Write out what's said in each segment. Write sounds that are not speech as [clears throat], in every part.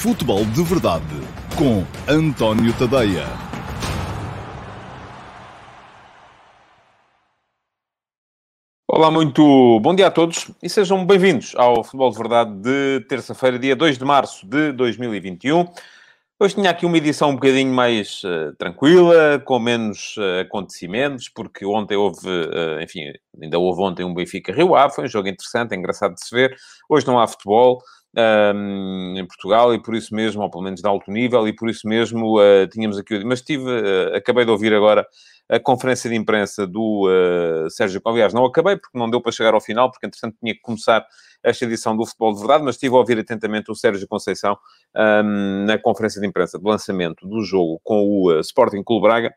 Futebol de Verdade com António Tadeia. Olá, muito bom dia a todos e sejam bem-vindos ao Futebol de Verdade de terça-feira, dia 2 de março de 2021. Hoje tinha aqui uma edição um bocadinho mais uh, tranquila, com menos uh, acontecimentos, porque ontem houve, uh, enfim, ainda houve ontem um Benfica Rio Ave, foi um jogo interessante, é engraçado de se ver. Hoje não há futebol um, em Portugal e por isso mesmo, ou pelo menos de alto nível, e por isso mesmo tínhamos aqui. Mas tive, acabei de ouvir agora a conferência de imprensa do Sérgio Aliás, não acabei porque não deu para chegar ao final, porque entretanto tinha que começar esta edição do Futebol de Verdade, mas estive a ouvir atentamente o Sérgio Conceição um, na conferência de imprensa de lançamento do jogo com o uh, Sporting Clube Braga.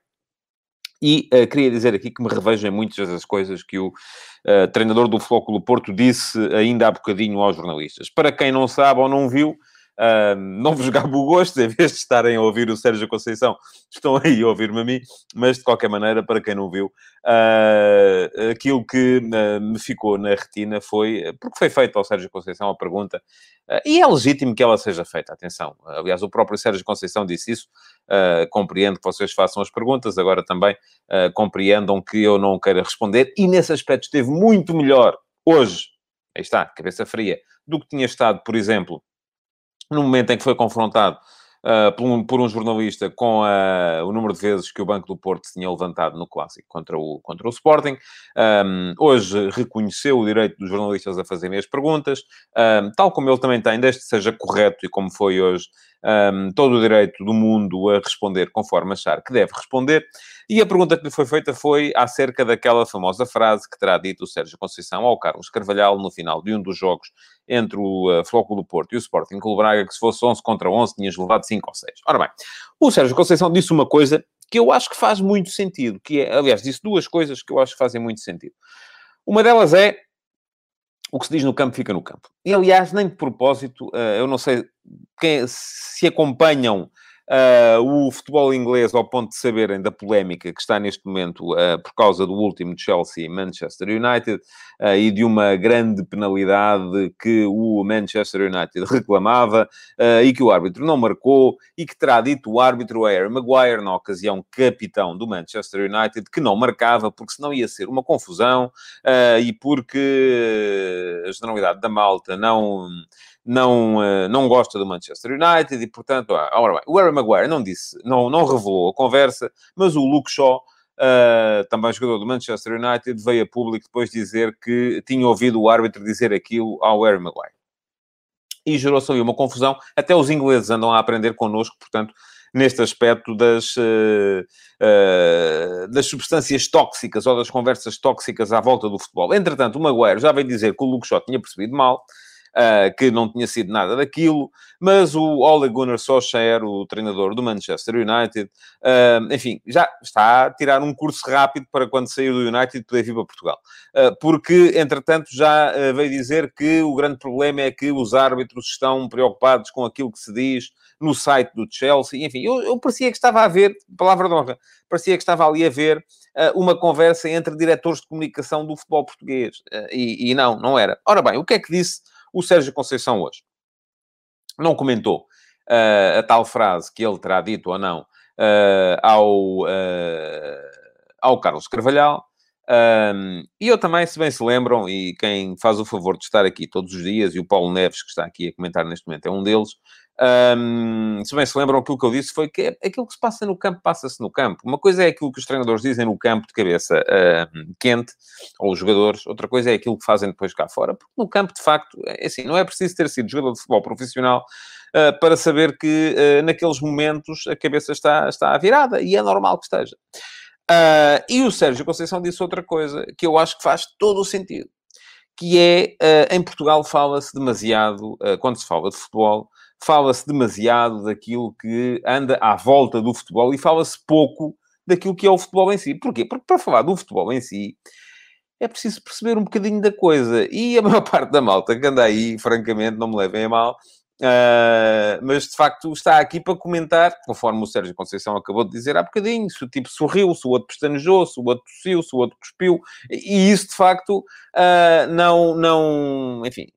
E uh, queria dizer aqui que me revejo em muitas das coisas que o uh, treinador do Flóculo Porto disse ainda há bocadinho aos jornalistas. Para quem não sabe ou não viu, Uh, não vos gabo o gosto, em vez de estarem a ouvir o Sérgio Conceição, estão aí a ouvir-me a mim, mas de qualquer maneira, para quem não viu, uh, aquilo que uh, me ficou na retina foi, porque foi feita ao Sérgio Conceição a pergunta, e é legítimo que ela seja feita, atenção. Aliás, o próprio Sérgio Conceição disse isso, compreendo que vocês façam as perguntas, agora também compreendam que eu não queira responder, e nesse aspecto esteve muito melhor hoje, aí está, cabeça fria, do que tinha estado, por exemplo, no momento em que foi confrontado uh, por, um, por, um, jornalista com uh, o número de vezes que o Banco do Porto tinha levantado no Clássico contra o, contra o Sporting. Um, hoje reconheceu o direito dos jornalistas a fazerem as perguntas, um, tal como ele também tem, desde que seja correto e como foi hoje, um, todo o direito do mundo a responder conforme achar que deve responder. E a pergunta que lhe foi feita foi acerca daquela famosa frase que terá dito o Sérgio Conceição ao Carlos Carvalhal no final de um dos jogos entre o uh, Flóculo do Porto e o Sporting Clube Braga, que se fosse 11 contra 11 tinhas levado 5 ou 6. Ora bem, o Sérgio Conceição disse uma coisa que eu acho que faz muito sentido, que é, aliás, disse duas coisas que eu acho que fazem muito sentido. Uma delas é o que se diz no campo fica no campo. E, aliás, nem de propósito, uh, eu não sei quem, se acompanham uh, o futebol inglês ao ponto de saberem da polémica que está neste momento uh, por causa do último Chelsea e Manchester United uh, e de uma grande penalidade que o Manchester United reclamava e que o árbitro não marcou e que terá dito o árbitro Harry Maguire, na ocasião capitão do Manchester United, que não marcava porque senão ia ser uma confusão e porque a generalidade da malta não não, uh, não gosta do Manchester United e, portanto, ah, ora bem, o Harry Maguire não disse, não, não revelou a conversa, mas o Luke Shaw, uh, também jogador do Manchester United, veio a público depois dizer que tinha ouvido o árbitro dizer aquilo ao Harry Maguire. E gerou-se ali uma confusão. Até os ingleses andam a aprender connosco, portanto, neste aspecto das, uh, uh, das substâncias tóxicas ou das conversas tóxicas à volta do futebol. Entretanto, o Maguire já veio dizer que o Luke Shaw tinha percebido mal, uh, que não tinha sido nada daquilo, mas o Ole Gunnar Solskjaer, o treinador do Manchester United, uh, enfim, já está a tirar um curso rápido para quando sair do United poder vir para Portugal. Uh, porque, entretanto, já veio dizer que o grande problema é que os árbitros estão preocupados com aquilo que se diz no site do Chelsea, enfim, eu, eu parecia que estava a ver, palavra de honra, parecia que estava ali a ver uma conversa entre diretores de comunicação do futebol português, e, e, não, não era. Ora bem, o que é que disse o Sérgio Conceição hoje não comentou uh, a tal frase que ele terá dito ou não uh, ao, uh, ao Carlos Carvalhal. Um, e eu também, se bem se lembram, e quem faz o favor de estar aqui todos os dias, e o Paulo Neves, que está aqui a comentar neste momento, é um deles, um, se bem se lembram, aquilo que eu disse foi que aquilo que se passa no campo, passa-se no campo. Uma coisa é aquilo que os treinadores dizem no campo de cabeça uh, quente, ou os jogadores, outra coisa é aquilo que fazem depois cá fora, porque no campo, de facto, é assim, não é preciso ter sido jogador de futebol profissional uh, para saber que uh, naqueles momentos a cabeça está, está virada, e é normal que esteja. Ah, e o Sérgio Conceição disse outra coisa que eu acho que faz todo o sentido, que é, em Portugal fala-se demasiado, quando se fala de futebol, fala-se demasiado daquilo que anda à volta do futebol e fala-se pouco daquilo que é o futebol em si. Porquê? Porque para falar do futebol em si é preciso perceber um bocadinho da coisa. E a [laughs] maior parte da malta que anda aí, francamente, não me levem a mal, Uh, mas de facto está aqui para comentar, conforme o Sérgio Conceição acabou de dizer há bocadinho, se o tipo sorriu, se o outro pestanejou, se o outro tossiu, se o outro cuspiu, e isso de facto uh, não, não, enfim,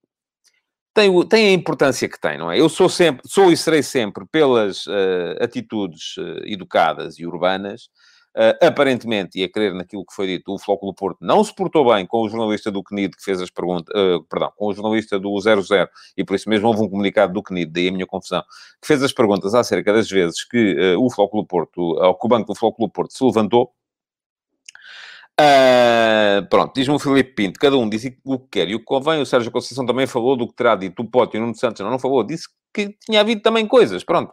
tem, tem a importância que tem, não é? Eu sou sempre, sou e serei sempre pelas uh, atitudes uh, educadas e urbanas. Uh, aparentemente, e a crer naquilo que foi dito, o Flóculo Porto não se portou bem com o jornalista do CNID que fez as perguntas, perdão, com o jornalista do 00, e por isso mesmo houve um comunicado do CNID, daí a minha confusão, que fez as perguntas acerca das vezes que o Flóculo Porto, ou que o banco do Flóculo Porto se levantou, Uh, pronto, diz-me o Filipe Pinto, cada um disse o que quer e o que convém. O Sérgio Conceição também falou do que terá dito o Pote e o Nuno Santos não, não falou, disse que tinha havido também coisas. Pronto,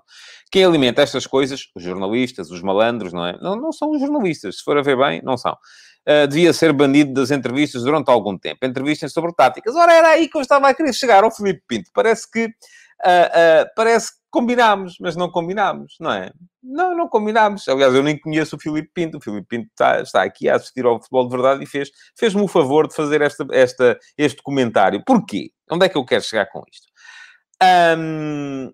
quem alimenta estas coisas, os jornalistas, os malandros, não é? Não, não são os jornalistas, se for a ver bem, não são. Uh, devia ser banido das entrevistas durante algum tempo. Entrevistas sobre táticas. Ora, era aí que eu estava a querer chegar ao Filipe Pinto. Parece que, uh, uh, parece que combinámos, mas não combinámos, não é? Não, não combinámos. Aliás, eu nem conheço o Filipe Pinto. O Filipe Pinto está, está aqui a assistir ao futebol de verdade e fez, fez-me o favor de fazer esta, esta, este comentário. Porquê? Onde é que eu quero chegar com isto? Um,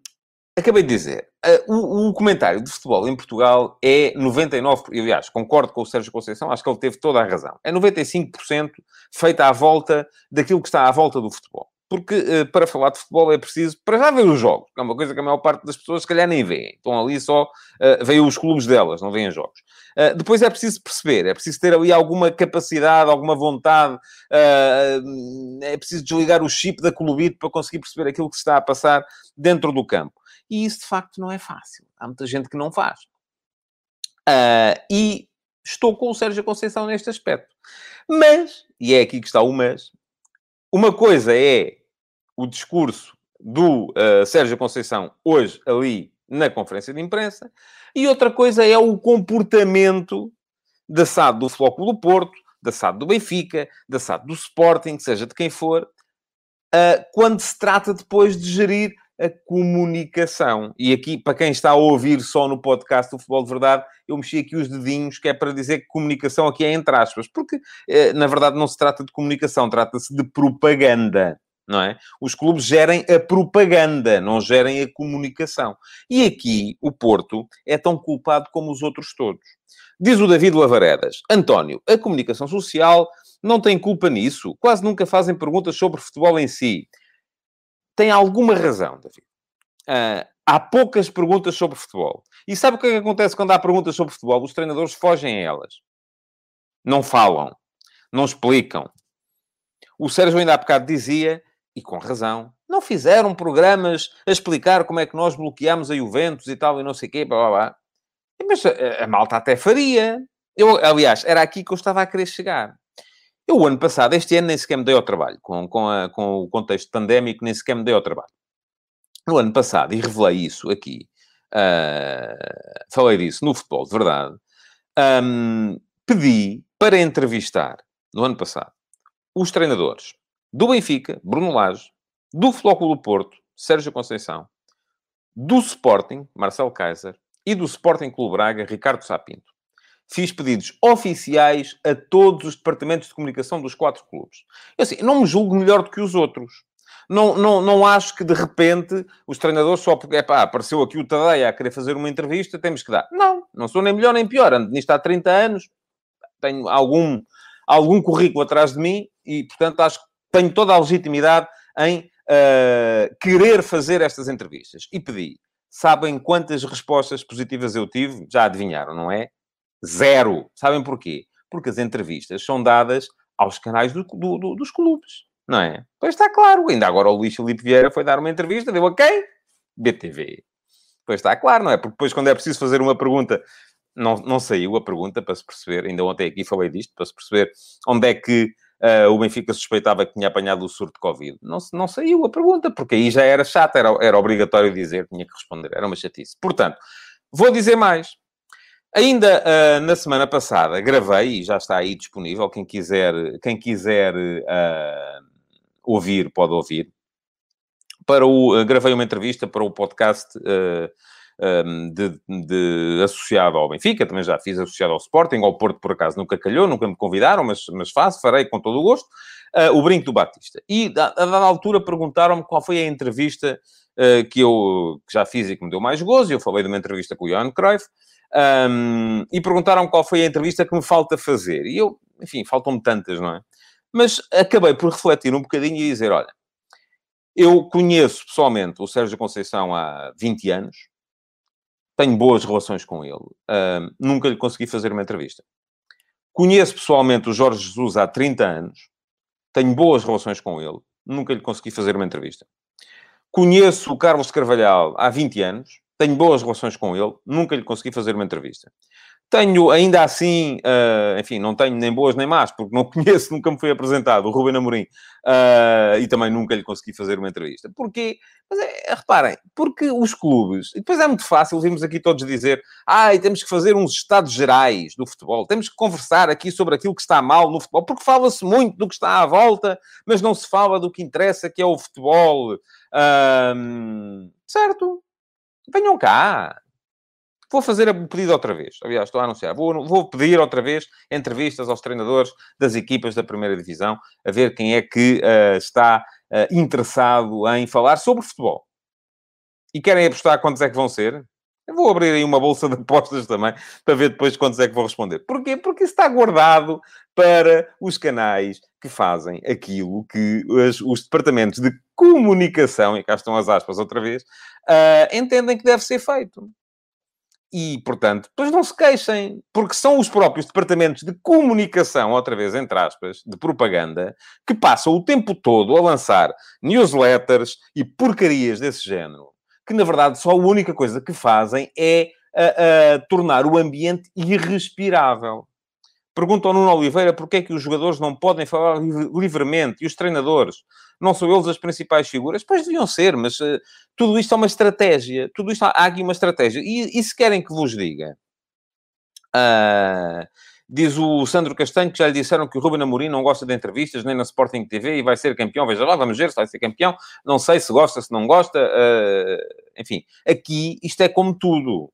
acabei de dizer, uh, o, o, comentário de futebol em Portugal é 99%, aliás, concordo com o Sérgio Conceição, acho que ele teve toda a razão. É 95% feita à volta daquilo que está à volta do futebol porque uh, para falar de futebol é preciso, para já ver os jogos, que é uma coisa que a maior parte das pessoas se calhar nem vê. Estão ali só, uh, veem os clubes delas, não veem jogos. Uh, depois é preciso perceber, é preciso ter ali alguma capacidade, alguma vontade, uh, é preciso desligar o chip da clubite para conseguir perceber aquilo que se está a passar dentro do campo. E isso, de facto, não é fácil. Há muita gente que não faz. e estou com o Sérgio Conceição neste aspecto. Mas, e é aqui que está o mas, uma coisa é o discurso do uh, Sérgio Conceição hoje ali na conferência de imprensa, e outra coisa é o comportamento da SAD do Flóculo do Porto, da SAD do Benfica, da SAD do Sporting, seja de quem for, uh, quando se trata depois de gerir a comunicação. E aqui, para quem está a ouvir só no podcast do Futebol de Verdade, eu mexi aqui os dedinhos, que é para dizer que comunicação aqui é entre aspas, porque, eh, na verdade, não se trata de comunicação, trata-se de propaganda não é? Os clubes gerem a propaganda, não gerem a comunicação. E aqui o Porto é tão culpado como os outros todos. Diz o David Lavaredas. António, a comunicação social não tem culpa nisso. Quase nunca fazem perguntas sobre futebol em si. Tem alguma razão, David. Uh, há poucas perguntas sobre futebol. E sabe o que, é que acontece quando há perguntas sobre futebol? Os treinadores fogem a elas. Não falam. Não explicam. O Sérgio ainda há bocado dizia e com razão, não fizeram programas a explicar como é que nós bloqueamos a Juventus e tal, e não sei o quê, blá, blá, blá. Mas a, a, malta até faria. Eu, aliás, era aqui que eu estava a querer chegar. Eu, o ano passado, este ano, nem sequer me dei ao trabalho. Com, com, a, com o contexto pandémico, nem sequer me dei ao trabalho. No ano passado, e revelei isso aqui, uh, falei disso no futebol, de verdade, um, pedi para entrevistar, no ano passado, os treinadores do Benfica, Bruno Lage, do Flóculo Porto, Sérgio Conceição, do Sporting, Marcelo Kaiser, e do Sporting Clube Braga, Ricardo Sapinto. Fiz pedidos oficiais a todos os departamentos de comunicação dos quatro clubes. Eu assim, não me julgo melhor do que os outros. Não, não, não acho que, de repente, os treinadores, só porque epá, apareceu aqui o Tadeia a querer fazer uma entrevista, temos que dar. Não, não sou nem melhor nem pior. Ando nisto há 30 anos, tenho algum, algum currículo atrás de mim e, portanto, acho que tenho toda a legitimidade em uh, querer fazer estas entrevistas. E pedi. Sabem quantas respostas positivas eu tive? Já adivinharam, não é? Zero. Sabem porquê? Porque as entrevistas são dadas aos canais do, do, do, dos clubes, não é? Pois está claro. Ainda agora o Luís Filipe Vieira foi dar uma entrevista, deu a quem? BTV. Pois está claro, não é? Porque depois, quando é preciso fazer uma pergunta, não, não saiu a pergunta para se perceber. Ainda ontem aqui falei disto, para se perceber onde é que uh, o Benfica suspeitava que tinha apanhado o surto de Covid. Não, não saiu a pergunta, porque aí já era chato, era, era obrigatório dizer, tinha que responder, era uma chatice. Portanto, vou dizer mais. Ainda uh, na semana passada gravei, e já está aí disponível, quem quiser, quem quiser uh, ouvir, pode ouvir. Para o, gravei uma entrevista para o podcast de, de, associado ao Benfica, também já fiz associado ao Sporting, ao Porto, por acaso, nunca calhou, nunca me convidaram, mas, mas faço, farei com todo o gosto, uh, o Brinco do Batista. E, a, a dada altura, perguntaram-me qual foi a entrevista uh, que eu que já fiz e que me deu mais gozo, e eu falei de uma entrevista com o Johan Cruyff, um, e perguntaram qual foi a entrevista que me falta fazer. E eu, enfim, faltam-me tantas, não é? Mas acabei por refletir um bocadinho e dizer, olha, Eu conheço pessoalmente o Sérgio Conceição há 20 anos, tenho boas relações com ele, uh, nunca lhe consegui fazer uma entrevista. Conheço pessoalmente o Jorge Jesus há 30 anos, tenho boas relações com ele, nunca lhe consegui fazer uma entrevista. Conheço o Carlos Carvalhal há 20 anos, tenho boas relações com ele, nunca lhe consegui fazer uma entrevista. Tenho, ainda assim, uh, enfim, não tenho nem boas nem más, porque não [laughs] conheço, nunca me foi apresentado, o Ruben Amorim, uh, e também nunca lhe consegui fazer uma entrevista. Porquê? Mas é, reparem, porque os clubes, e depois é muito fácil, vimos aqui todos dizer, ai, ah, temos que fazer uns estados gerais do futebol, temos que conversar aqui sobre aquilo que está mal no futebol, porque fala-se muito do que está à volta, mas não se fala do que interessa, que é o futebol. Uh, certo? Venham cá, Vou fazer o pedido outra vez. Aliás, estou a anunciar. Vou, vou pedir outra vez entrevistas aos treinadores das equipas da primeira divisão, a ver quem é que uh, está uh, interessado em falar sobre futebol. E querem apostar quantos é que vão ser? Eu vou abrir aí uma bolsa de apostas também, para ver depois quantos é que vou responder. Porquê? Porque está guardado para os canais que fazem aquilo que os, os departamentos de comunicação, e cá estão as aspas outra vez, uh, entendem que deve ser feito. E, portanto, depois não se queixem, porque são os próprios departamentos de comunicação, outra vez entre aspas, de propaganda, que passam o tempo todo a lançar newsletters e porcarias desse género, que na verdade só a única coisa que fazem é a, a tornar o ambiente irrespirável. Pergunta ao Nuno Oliveira porque é que os jogadores não podem falar livremente e os treinadores não são eles as principais figuras? Pois deviam ser, mas uh, tudo isto é uma estratégia. Tudo isto há, há aqui uma estratégia. E, e, se querem que vos diga, uh, diz o Sandro Castanho que já lhe disseram que o Ruben Amorim não gosta de entrevistas nem na Sporting TV e vai ser campeão. Veja lá, vamos ver se vai ser campeão. Não sei se gosta, se não gosta. Uh, enfim, aqui isto é como tudo.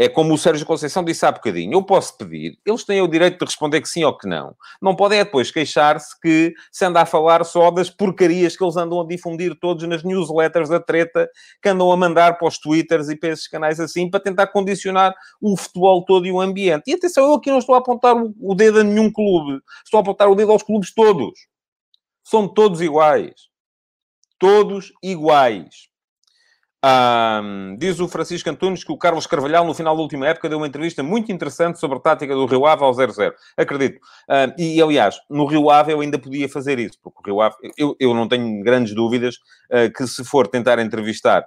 É como o Sérgio Conceição disse há bocadinho. Eu posso pedir, eles têm o direito de responder que sim ou que não. Não podem é depois queixar-se que se anda a falar só das porcarias que eles andam a difundir todos nas newsletters da treta, que andam a mandar para os twitters e para esses canais assim, para tentar condicionar o futebol todo e o ambiente. E atenção, eu aqui não estou a apontar o dedo a nenhum clube. Estou a apontar o dedo aos clubes todos. São todos iguais. Todos iguais. Um, diz o Francisco Antunes que o Carlos Carvalhal, no final da última época, deu uma entrevista muito interessante sobre a tática do Rio Ave ao 0-0. Acredito. Um, e, aliás, no Rio Ave eu ainda podia fazer isso, porque o Rio Ave, eu, eu não tenho grandes dúvidas uh, que se for tentar entrevistar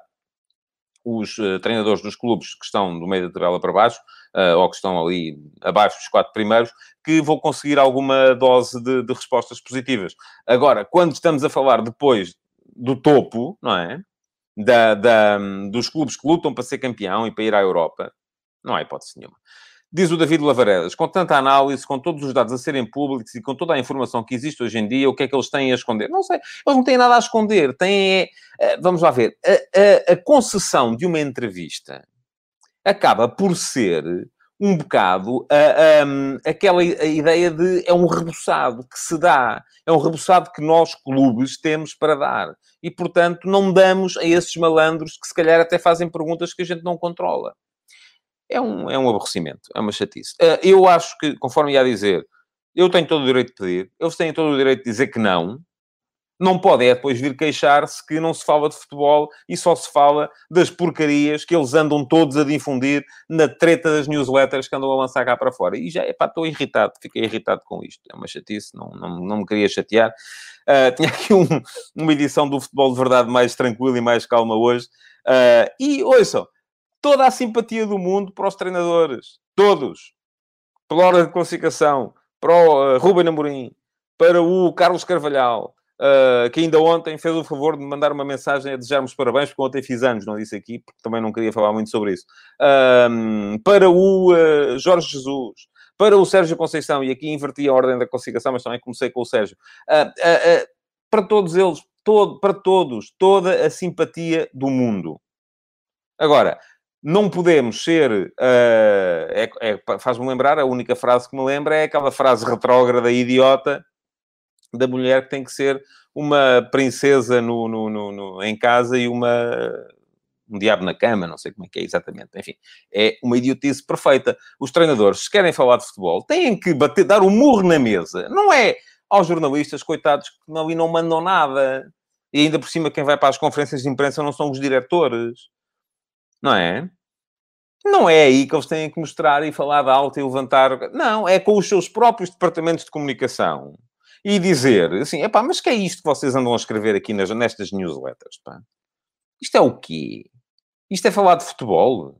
os uh, treinadores dos clubes que estão do meio da tabela para baixo, uh, ou que estão ali abaixo dos quatro primeiros, que vou conseguir alguma dose de, de respostas positivas. Agora, quando estamos a falar depois do topo, não é? Da, da, dos clubes que lutam para ser campeão e para ir à Europa, não há hipótese nenhuma. Diz o David Lavaredas, com tanta análise, com todos os dados a serem públicos e com toda a informação que existe hoje em dia, o que é que eles têm a esconder? Não sei, eles não têm nada a esconder. Têm, é, vamos lá ver, a, a, a concessão de uma entrevista acaba por ser um bocado a, aquela ideia de é um rebuçado que se dá, é um rebuçado que nós, clubes, temos para dar e, portanto, não damos a esses malandros que se calhar até fazem perguntas que a gente não controla. É um, é um aborrecimento, é uma chatice. Eh, eu acho que, conforme ia dizer, eu tenho todo o direito de pedir, eles têm todo o direito de dizer que não, não pode é depois vir queixar-se que não se fala de futebol e só se fala das porcarias que eles andam todos a difundir na treta das newsletters que andam a lançar cá para fora. E já, epá, estou irritado, fiquei irritado com isto. É uma chatice, não, não, não me queria chatear. Uh, [laughs] tinha aqui um, uma edição do Futebol de Verdade mais tranquila e mais calma hoje. Uh, e, ouçam, toda a simpatia do mundo para os treinadores. Todos. Pela hora de classificação. Para o uh, Ruben Amorim. Para o Carlos Carvalhal uh, que ainda ontem fez o favor de me mandar uma mensagem a desejar-nos parabéns, porque ontem fiz anos, não disse aqui, porque também não queria falar muito sobre isso. Uh, para o uh, Jorge Jesus, para o Sérgio Conceição, e aqui inverti a ordem da classificação, mas também comecei com o Sérgio. para todos eles, todo, para todos, toda a simpatia do mundo. Agora, não podemos ser. Uh, é, é, Faz-me lembrar, a única frase que me lembra é aquela frase retrógrada idiota da mulher que tem que ser uma princesa no, no, no, no, em casa e uma um diabo na cama, não sei como é que é exatamente. Enfim, é uma idiotice perfeita. Os treinadores, se querem falar de futebol, têm que bater, dar um murro na mesa. Não é aos jornalistas, coitados, que não, e não mandam nada. E ainda por cima, quem vai para as conferências de imprensa não são os diretores. Não é? Não é aí que eles têm que mostrar e falar de alto e levantar. Não, é com os seus próprios departamentos de comunicação. E dizer assim, epá, mas que é isto que vocês andam a escrever aqui nas, nestas newsletters, pá? Isto é o quê? Isto é falar de futebol?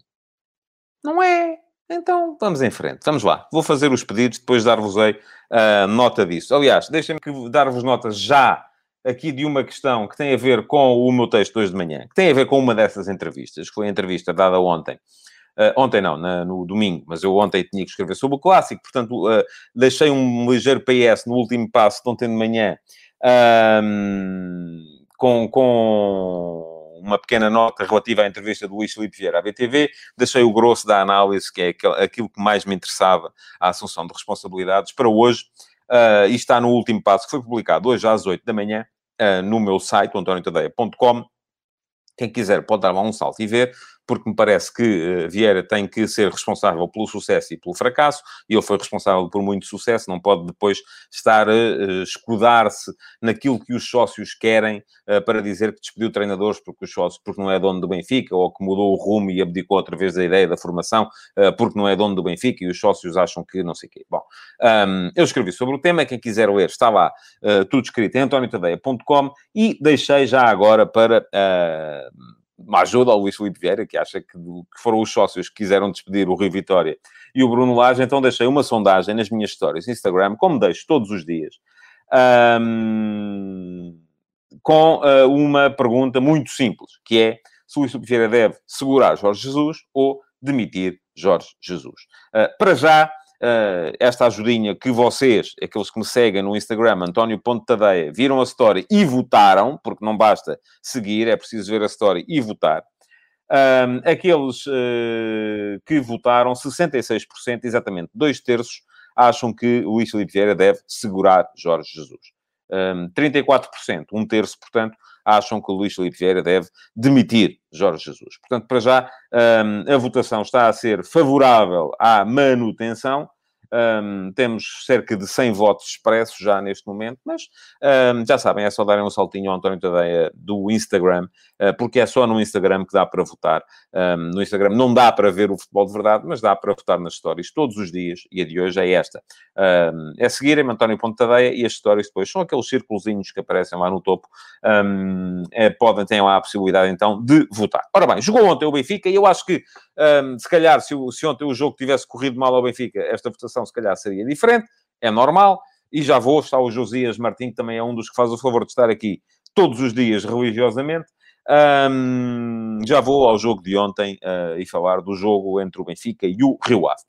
Não é. Então, vamos em frente. Vamos lá. Vou fazer os pedidos, depois dar-vos-ei uh, nota disso. Aliás, deixem-me dar-vos nota já aqui de uma questão que tem a ver com o meu texto hoje de manhã, que tem a ver com uma dessas entrevistas, que foi a entrevista dada ontem. Uh, ontem não, na, no domingo, mas eu ontem tinha que escrever sobre o clássico, portanto, uh, deixei um ligeiro PS no último passo de ontem de manhã, com, com uma pequena nota relativa à entrevista do Luís Filipe Vieira à BTV, deixei o grosso da análise, que é aquilo que mais me interessava, a assunção de responsabilidades, para hoje, uh, e está no último passo, que foi publicado hoje às 8 da manhã, no meu site, antoniotadeia.com. Quem quiser pode dar lá um salto e ver porque me parece que uh, Vieira tem que ser responsável pelo sucesso e pelo fracasso, e ele foi responsável por muito sucesso, não pode depois estar a uh, escudar-se naquilo que os sócios querem uh, para dizer que despediu treinadores porque os sócios, porque não é dono do Benfica, ou que mudou o rumo e abdicou outra vez da ideia da formação, porque não é dono do Benfica, e os sócios acham que não sei o quê. Bom, um, eu escrevi sobre o tema, quem quiser ler, está lá tudo escrito em antoniotadeia.com, e deixei já agora para uma ajuda ao Luís Filipe Vieira, que acha que, que, foram os sócios que quiseram despedir o Rio Vitória e o Bruno Lage, então deixei uma sondagem nas minhas histórias Instagram, como deixo todos os dias, um, com uh, uma pergunta muito simples, que é se o Luís Filipe Vieira deve segurar Jorge Jesus ou demitir Jorge Jesus. Uh, para já, uh, esta ajudinha que vocês, aqueles que me seguem no Instagram, António Ponte Tadeia, viram a story e votaram, porque não basta seguir, é preciso ver a story e votar. Um, aqueles uh, que votaram, 66%, exatamente dois terços, acham que o Luís Filipe Vieira deve segurar Jorge Jesus. Um, 34%, um terço, portanto, acham que o Luís Filipe Vieira deve demitir Jorge Jesus. Portanto, para já, um, a votação está a ser favorável à manutenção. Um, temos cerca de 100 votos expressos já neste momento, mas um, já sabem, é só darem um saltinho ao António Tadeia do Instagram, uh, porque é só no Instagram que dá para votar. Um, no Instagram não dá para ver o futebol de verdade, mas dá para votar nas histórias todos os dias, e a de hoje é esta. é seguirem António Tadeia e as histórias depois são aqueles círculos que aparecem lá no topo. É, podem, ter lá a possibilidade então de votar. Ora bem, jogou ontem o Benfica e eu acho que se calhar se, se ontem o jogo tivesse corrido mal ao Benfica, esta votação se calhar seria diferente, é normal. E já vou, está o Josias Martins, que também é um dos que faz o favor de estar aqui todos os dias religiosamente. Um, já vou ao jogo de ontem uh, e falar do jogo entre o Benfica e o Rio Ave.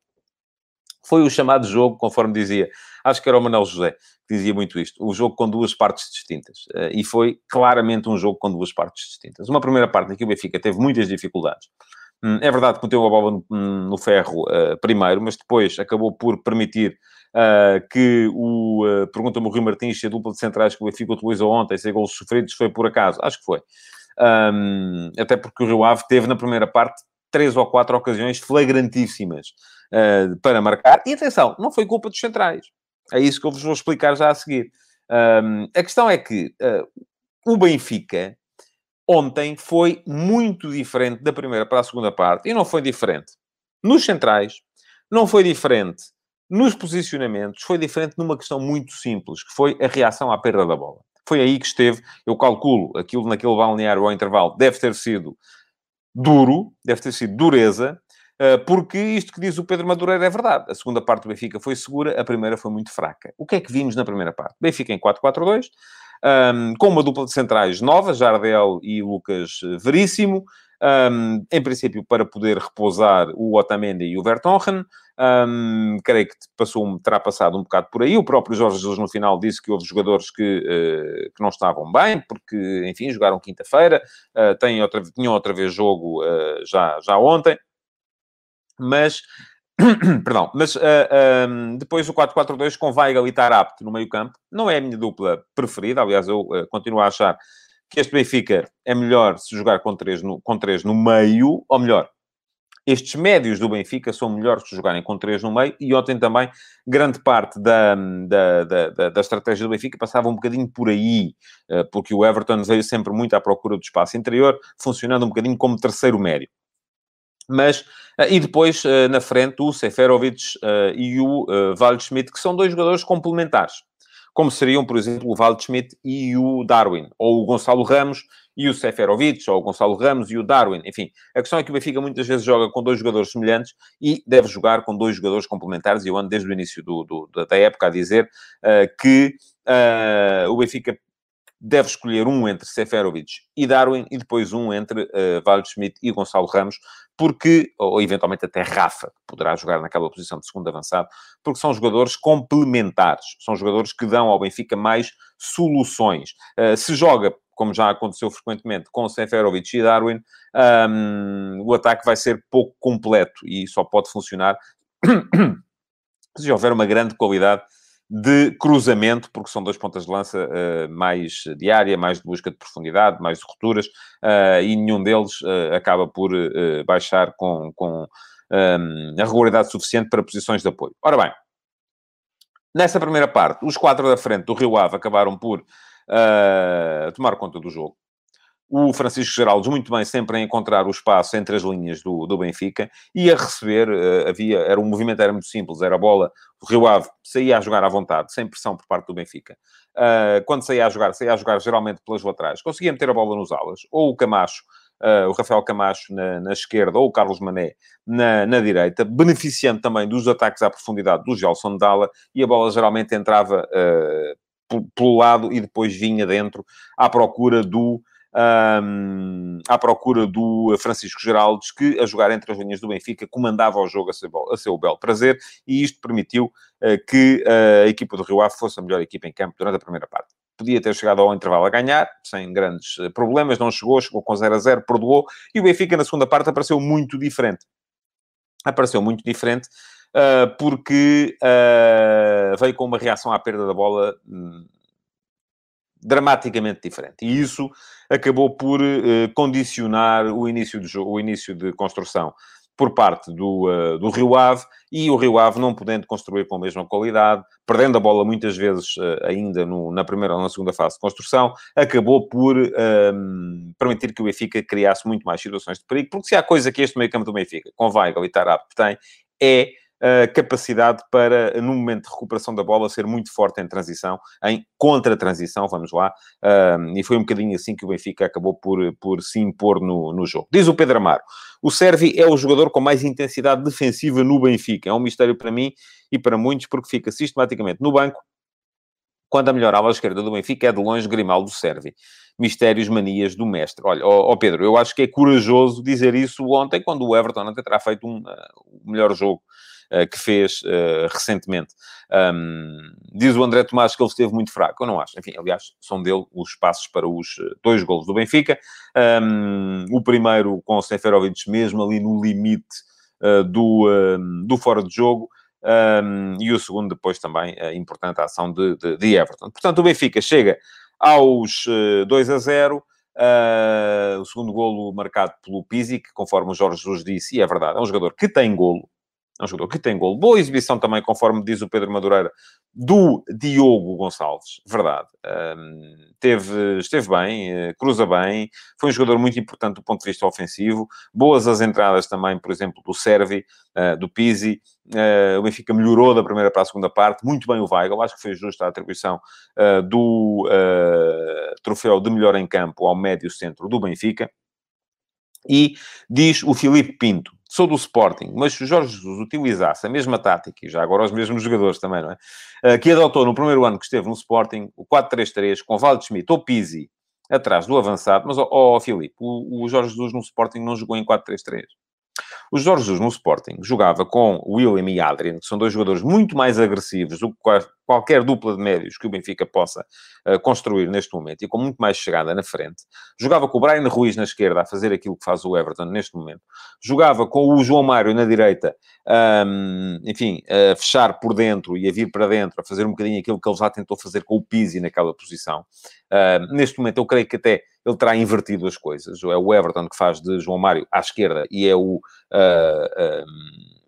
Foi o chamado jogo, conforme dizia, acho que era o Manuel José que dizia muito isto, o jogo com duas partes distintas. Uh, e foi claramente um jogo com duas partes distintas. Uma primeira parte em que o Benfica teve muitas dificuldades é verdade que meteu a bola no, no ferro uh, primeiro, mas depois acabou por permitir uh, que o. Uh, Pergunta-me o Rio Martins se a dupla de centrais que o Benfica utilizou ontem, sem gols sofridos, foi por acaso. Acho que foi. Um, até porque o Rio Ave teve na primeira parte três ou quatro ocasiões flagrantíssimas uh, para marcar. E atenção, não foi culpa dos centrais. É isso que eu vos vou explicar já a seguir. Um, a questão é que o Benfica ontem foi muito diferente da primeira para a segunda parte. E não foi diferente nos centrais, não foi diferente nos posicionamentos, foi diferente numa questão muito simples, que foi a reação à perda da bola. Foi aí que esteve, eu calculo, aquilo naquele balneário ao intervalo deve ter sido duro, deve ter sido dureza, eh, porque isto que diz o Pedro Madureira é verdade. A segunda parte do Benfica foi segura, a primeira foi muito fraca. O que é que vimos na primeira parte? Benfica em 4-4-2, um, com uma dupla de centrais nova, Jardel e Lucas Veríssimo, um, em princípio para poder repousar o Otamendi e o Vertonghen. Um, creio que passou, terá passado um bocado por aí. O próprio Jorge Jesus no final disse que houve jogadores que, uh, que não estavam bem, porque, enfim, jogaram quinta-feira, uh, outra, tinham outra vez jogo uh, já, já ontem. Mas [coughs] Perdão, mas uh, depois o 4-4-2 com Weigl e Tarapte no meio campo, não é a minha dupla preferida, aliás, eu uh, continuo a achar que este Benfica é melhor se jogar com três no, com no meio, ou melhor, estes médios do Benfica são melhores que jogarem com três no meio e ontem também grande parte da, da, da, da, estratégia do Benfica passava um bocadinho por aí, eh, porque o Everton veio sempre muito à procura do espaço interior, funcionando um bocadinho como terceiro médio. Mas, eh, e depois, eh, na frente, o Seferovic e o Waldschmidt, que são dois jogadores complementares como seriam, por exemplo, o Waldschmidt e o Darwin, ou o Gonçalo Ramos e o Seferovic, ou o Gonçalo Ramos e o Darwin. Enfim, a questão é que o Benfica muitas vezes joga com dois jogadores semelhantes e deve jogar com dois jogadores complementares. E eu ando desde o início do, do, da época a dizer uh, que uh, o Benfica deve escolher um entre Seferovic e Darwin e depois um entre uh, Waldschmidt e Gonçalo Ramos, porque, ou eventualmente até Rafa, que poderá jogar naquela posição de segundo avançado, porque são jogadores complementares, são jogadores que dão ao Benfica mais soluções. Uh, se joga, como já aconteceu frequentemente, com Seferovic e Darwin, um, o ataque vai ser pouco completo e só pode funcionar [clears throat] se houver uma grande qualidade de cruzamento, porque são dois pontas de lança uh, mais de área, mais de busca de profundidade, mais de rupturas, uh, e nenhum deles uh, acaba por baixar com, com um, a regularidade suficiente para posições de apoio. Ora bem, nessa primeira parte, os quatro da frente do Rio Ave acabaram por tomar conta do jogo o Francisco Geraldes muito bem sempre a encontrar o espaço entre as linhas do, do Benfica e a receber, uh, havia, era um movimento era muito simples, era a bola, o Rio Ave saía a jogar à vontade, sem pressão por parte do Benfica. Uh, quando saía a jogar, saía a jogar geralmente pelas laterais, conseguia meter a bola nos alas, ou o Camacho, uh, o Rafael Camacho na, na, esquerda, ou o Carlos Mané na, na, direita, beneficiando também dos ataques à profundidade do Gelson Dalla, e a bola geralmente entrava pelo lado e depois vinha dentro à procura do um, à procura do Francisco Geraldes, que, a jogar entre as linhas do Benfica, comandava o jogo a seu, a seu belo prazer, e isto permitiu uh, que a equipa do Rio Ave fosse a melhor equipa em campo durante a primeira parte. Podia ter chegado ao intervalo a ganhar, sem grandes eh, problemas, não chegou, chegou com 0 a 0, perdoou, e o Benfica na segunda parte apareceu muito diferente. Apareceu muito diferente, uh, porque veio com uma reação à perda da bola hum, dramaticamente diferente. E isso acabou por uh, condicionar o início, de o início de construção por parte do, uh, do Rio Ave e o Rio Ave não podendo construir com a mesma qualidade, perdendo a bola muitas vezes uh, ainda no, na primeira ou na segunda fase de construção, acabou por ehm, permitir que o Benfica criasse muito mais situações de perigo, porque se há coisa que este meio campo do Benfica, com Weigl e Tarap tem, é capacidade para, no momento de recuperação da bola, ser muito forte em transição, em contra-transição, vamos lá, e foi um bocadinho assim que o Benfica acabou por, por se impor no, no jogo. Diz o Pedro Amaro, o Servi é o jogador com mais intensidade defensiva no Benfica, é um mistério para mim e para muitos, porque fica sistematicamente no banco, quando a melhor ala esquerda do Benfica é de longe Grimaldo Servi. Mistérios, manias do mestre. Olha, ó, ó, Pedro, eu acho que é corajoso dizer isso ontem, quando o Everton até terá feito um, uh, o melhor jogo que fez uh, recentemente. Um, diz o André Tomás que ele esteve muito fraco. Eu não acho. Enfim, aliás, são dele os passos para os eh, dois golos do Benfica. Um, o primeiro com o Seferovic mesmo ali no limite uh, do, uh, do fora de jogo. Um, e o segundo depois também a importante ação de, de, de, Everton. Portanto, o Benfica chega aos uh, 2 a 0. Uh, o segundo golo marcado pelo Pizzi, que conforme o Jorge Jesus disse, e é verdade, é um jogador que tem golo, é um jogador que tem gol. Boa exibição também, conforme diz o Pedro Madureira, do Diogo Gonçalves. Verdade. Um, teve, esteve bem, uh, cruza bem. Foi um jogador muito importante do ponto de vista ofensivo. Boas as entradas também, por exemplo, do Servi, uh, do Pizzi. Uh, o Benfica melhorou da primeira para a segunda parte. Muito bem o Weigl. Acho que foi justa a atribuição do troféu de melhor em campo ao médio centro do Benfica. E diz o Filipe Pinto, sou do Sporting, mas se o Jorge Jesus utilizasse a mesma tática, e já agora os mesmos jogadores também, não é? Uh, que adotou no primeiro ano que esteve no Sporting, o 4-3-3, com Schmidt ou Pizzi atrás do avançado, mas, ó oh, oh, Filipe, o, o, Jorge Jesus no Sporting não jogou em 4-3-3. O Jorge Jesus no Sporting jogava com William e Adrian, que são dois jogadores muito mais agressivos do que qualquer dupla de médios que o Benfica possa uh, construir neste momento e com muito mais chegada na frente. Jogava com o Brian Ruiz na esquerda a fazer aquilo que faz o Everton neste momento. Jogava com o João Mário na direita, um, enfim, a fechar por dentro e a vir para dentro, a fazer um bocadinho aquilo que ele já tentou fazer com o Pizzi naquela posição. Uh, neste momento, eu creio que até ele terá invertido as coisas. É o Everton que faz de João Mário à esquerda e é o. Uh,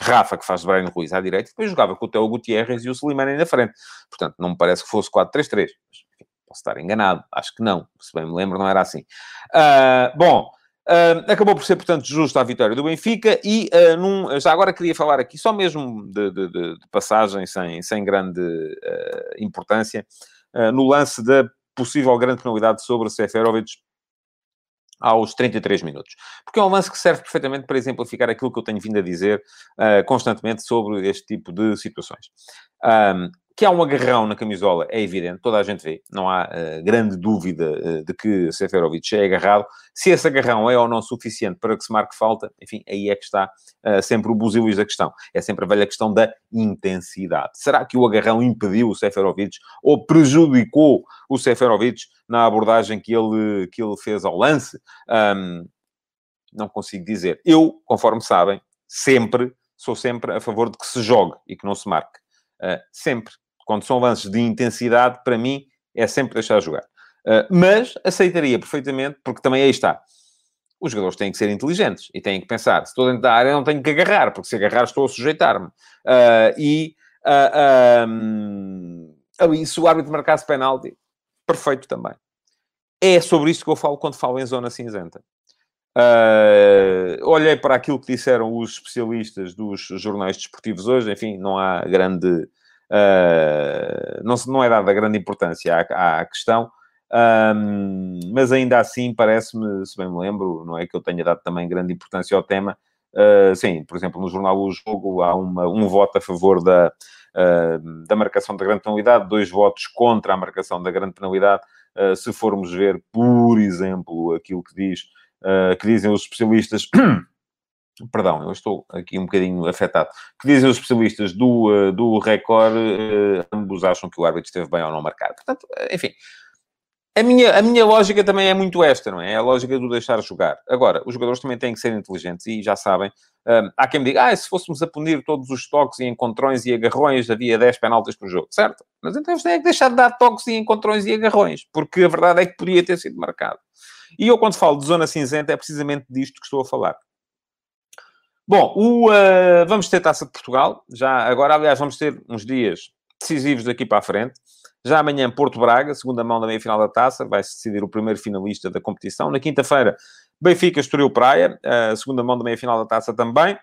Rafa, que faz de Brian Ruiz à direita, e depois jogava com o Teo Gutierrez e o Slimani na frente. Portanto, não me parece que fosse 4-3-3. Posso estar enganado, acho que não. Se bem me lembro, não era assim. Uh, bom, uh, acabou por ser, portanto, justo a vitória do Benfica e uh, num, já agora queria falar aqui, só mesmo de, de, de, passagem, sem, sem grande importância, no lance da possível grande penalidade sobre Seferovic aos 33 minutos. Porque é um lance que serve perfeitamente para exemplificar aquilo que eu tenho vindo a dizer uh, constantemente sobre este tipo de situações. Um, que há um agarrão na camisola é evidente, toda a gente vê, não há uh, grande dúvida uh, de que Seferovic é agarrado. Se esse agarrão é ou não suficiente para que se marque falta, enfim, aí é que está uh, sempre o buzilis da questão. É sempre a velha questão da intensidade. Será que o agarrão impediu o Seferovic ou prejudicou o Seferovic na abordagem que ele, que ele fez ao lance? Um, não consigo dizer. Eu, conforme sabem, sempre, sou sempre a favor de que se jogue e que não se marque. Uh, sempre quando são lances de intensidade, para mim, é sempre deixar jogar. Uh, mas aceitaria perfeitamente, porque também aí está. Os jogadores têm que ser inteligentes e têm que pensar: se estou dentro da área, não tenho que agarrar, porque se agarrar, estou a sujeitar-me. Uh, e uh, um, ali, se o árbitro marcasse penalti, perfeito também. É sobre isso que eu falo quando falo em zona cinzenta. Uh, olhei para aquilo que disseram os especialistas dos jornais desportivos hoje, enfim, não há grande Uh, não, não é dada grande importância à, à questão, um, mas ainda assim parece-me, se bem me lembro, não é que eu tenha dado também grande importância ao tema. Uh, sim, por exemplo, no jornal O Jogo há uma, um voto a favor da, uh, da marcação da grande penalidade, dois votos contra a marcação da grande penalidade. se formos ver, por exemplo, aquilo que diz, que dizem os especialistas [clears throat] Perdão, eu estou aqui um bocadinho afetado. Que dizem os especialistas do, uh, do Record, uh, ambos acham que o árbitro esteve bem ao não marcar. Portanto, eh, enfim, a minha, a minha lógica também é muito esta, não é? É a lógica do deixar jogar. Agora, os jogadores também têm que ser inteligentes e já sabem. Há quem me diga, ah, se fôssemos a punir todos os toques e encontrões e agarrões, havia 10 penaltis por jogo. Certo? Mas então eles têm que deixar de dar toques e encontrões e agarrões, porque a verdade é que podia ter sido marcado. E eu, quando falo de zona cinzenta, é precisamente disto que estou a falar. Bom, o, uh, vamos ter Taça de Portugal. Já agora, aliás, vamos ter uns dias decisivos daqui para a frente. Já amanhã, Porto Braga, segunda mão da meia-final da Taça. Vai-se decidir o primeiro finalista da competição. Na quinta-feira, Benfica, Estoril Praia. Uh, segunda mão da meia-final da Taça também.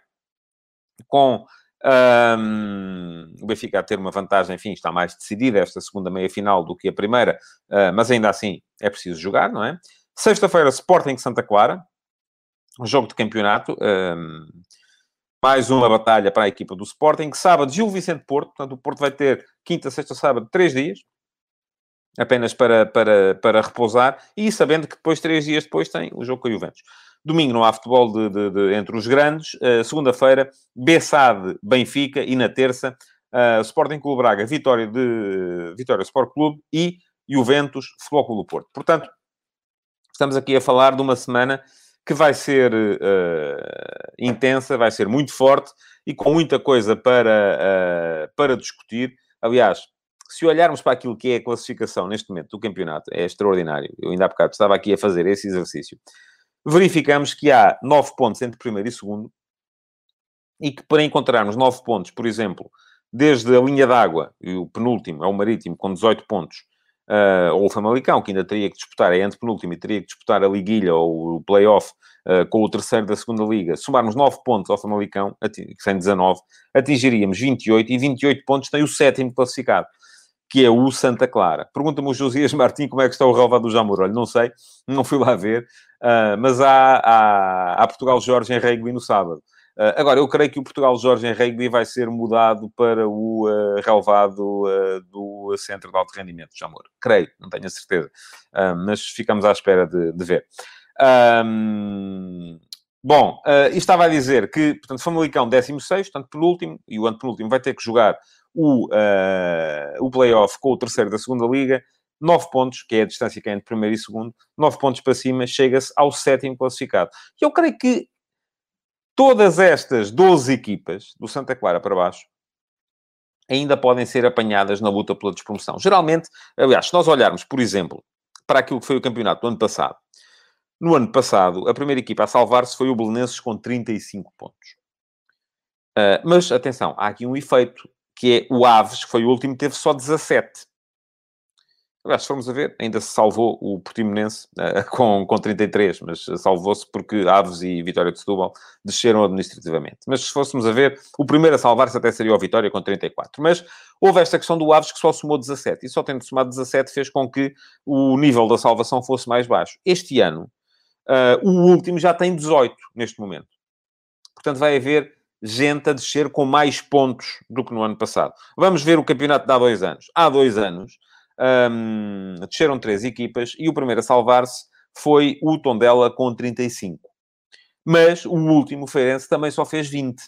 Com um, o Benfica a ter uma vantagem, enfim, está mais decidida esta segunda meia-final do que a primeira. Uh, mas ainda assim, é preciso jogar, não é? Sexta-feira, Sporting Santa Clara. Um jogo de campeonato. Um, mais uma batalha para a equipa do Sporting. Sábado, Gil Vicente Porto. Portanto, o Porto vai ter quinta, sexta, sábado, três dias. Apenas para, para, para repousar. E sabendo que depois, três dias depois, tem o jogo com o Juventus. Domingo não há futebol de, de, de entre os grandes. Uh, Segunda-feira, Bessade, Benfica. E na terça, uh, Sporting Clube Braga, Vitória de Vitória Sport Clube e Juventus Futebol Clube Porto. Portanto, estamos aqui a falar de uma semana que vai ser uh, intensa, vai ser muito forte e com muita coisa para, uh, para discutir. Aliás, se olharmos para aquilo que é a classificação neste momento do campeonato, é extraordinário. Eu ainda há bocado estava aqui a fazer esse exercício. Verificamos que há nove pontos entre primeiro e segundo e que para encontrarmos nove pontos, por exemplo, desde a linha d'água, e o penúltimo é o Marítimo, com 18 pontos, uh, ou o Famalicão, que ainda teria que disputar, é antepenúltimo e teria que disputar a liguilha ou o play-off uh, com o terceiro da segunda liga, somarmos 9 pontos ao Famalicão, que tem 19, atingiríamos 28 e 28 pontos tem o sétimo classificado que é o Santa Clara. Pergunta-me o Josias [laughs] Martins como é que está o relvado do Jamor. Olha, não sei, não fui lá ver, uh, mas há, há, há Portugal-Jorge em rugby no sábado. Uh, agora, eu creio que o Portugal-Jorge em rugby vai ser mudado para o uh, uh, do Centro de Alto Rendimento, de Jamor. Creio, não tenho a certeza. Uh, mas ficamos à espera de, de ver. Um, bom, uh, estava a dizer que, portanto, Famalicão 16, portanto, penúltimo, e o antepenúltimo vai ter que jogar o, uh, o play-off com o terceiro da segunda liga, 9 pontos, que é a distância que é entre primeiro e segundo, 9 pontos para cima, chega-se ao sétimo classificado. E eu creio que todas estas 12 equipas, do Santa Clara para baixo, ainda podem ser apanhadas na luta pela despromoção. Geralmente, aliás, se nós olharmos, por exemplo, para aquilo que foi o campeonato do ano passado, no ano passado, a primeira equipa a salvar-se foi o Belenenses com 35 pontos. Uh, mas, atenção, há aqui um efeito, que é o Aves, que foi o último, teve só 17. Aliás, se formos a ver, ainda se salvou o Portimonense uh, [laughs] com, com 33, mas salvou-se porque Aves e Vitória de Setúbal desceram administrativamente. Mas se fôssemos a ver, o primeiro a salvar-se até seria o Vitória com 34. Mas houve esta questão do Aves que só somou 17. E só tendo somado 17 fez com que o nível da salvação fosse mais baixo. Este ano, uh, o último já tem 18 neste momento. Portanto, vai haver gente a descer com mais pontos do que no ano passado. Vamos ver o campeonato de há dois anos. Há dois anos, um, desceram três equipas e o primeiro a salvar-se foi o Tondela com 35. Mas o último, o Feirense, também só fez 20.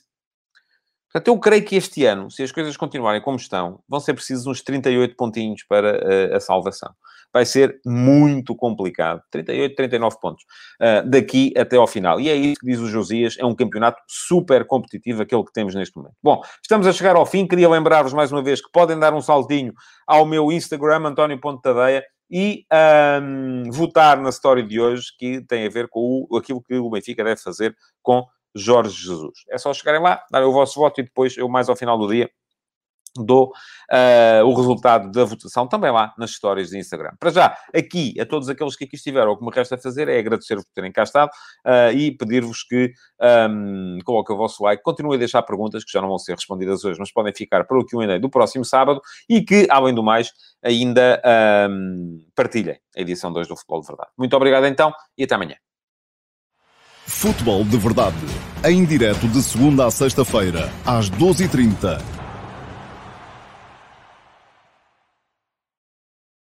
Portanto, eu creio que este ano, se as coisas continuarem como estão, vão ser precisos uns 38 pontinhos para uh, a salvação vai ser muito complicado. 38, 39 pontos uh, daqui até ao final. E é isso que diz o Josias, é um campeonato super competitivo, aquele que temos neste momento. Bom, estamos a chegar ao fim. Queria lembrar-vos mais uma vez que podem dar um saltinho ao meu Instagram, António.tadeia, e um, votar na história de hoje, que tem a ver com o, aquilo que o Benfica deve fazer com Jorge Jesus. É só chegarem lá, darem o vosso voto e depois eu, mais ao final do dia, dou uh, o resultado da votação também lá nas histórias de Instagram. Para já, aqui, a todos aqueles que aqui estiveram, o que me resta fazer é agradecer-vos por terem cá estado uh, e pedir-vos que um, coloquem o vosso like, continuem a deixar perguntas que já não vão ser respondidas hoje, mas podem ficar para o Q&A do próximo sábado e que, além do mais, ainda um, partilhem a edição 2 do Futebol de Verdade. Muito obrigado então e até amanhã. Futebol de Verdade, em direto de segunda a sexta-feira, às 12h30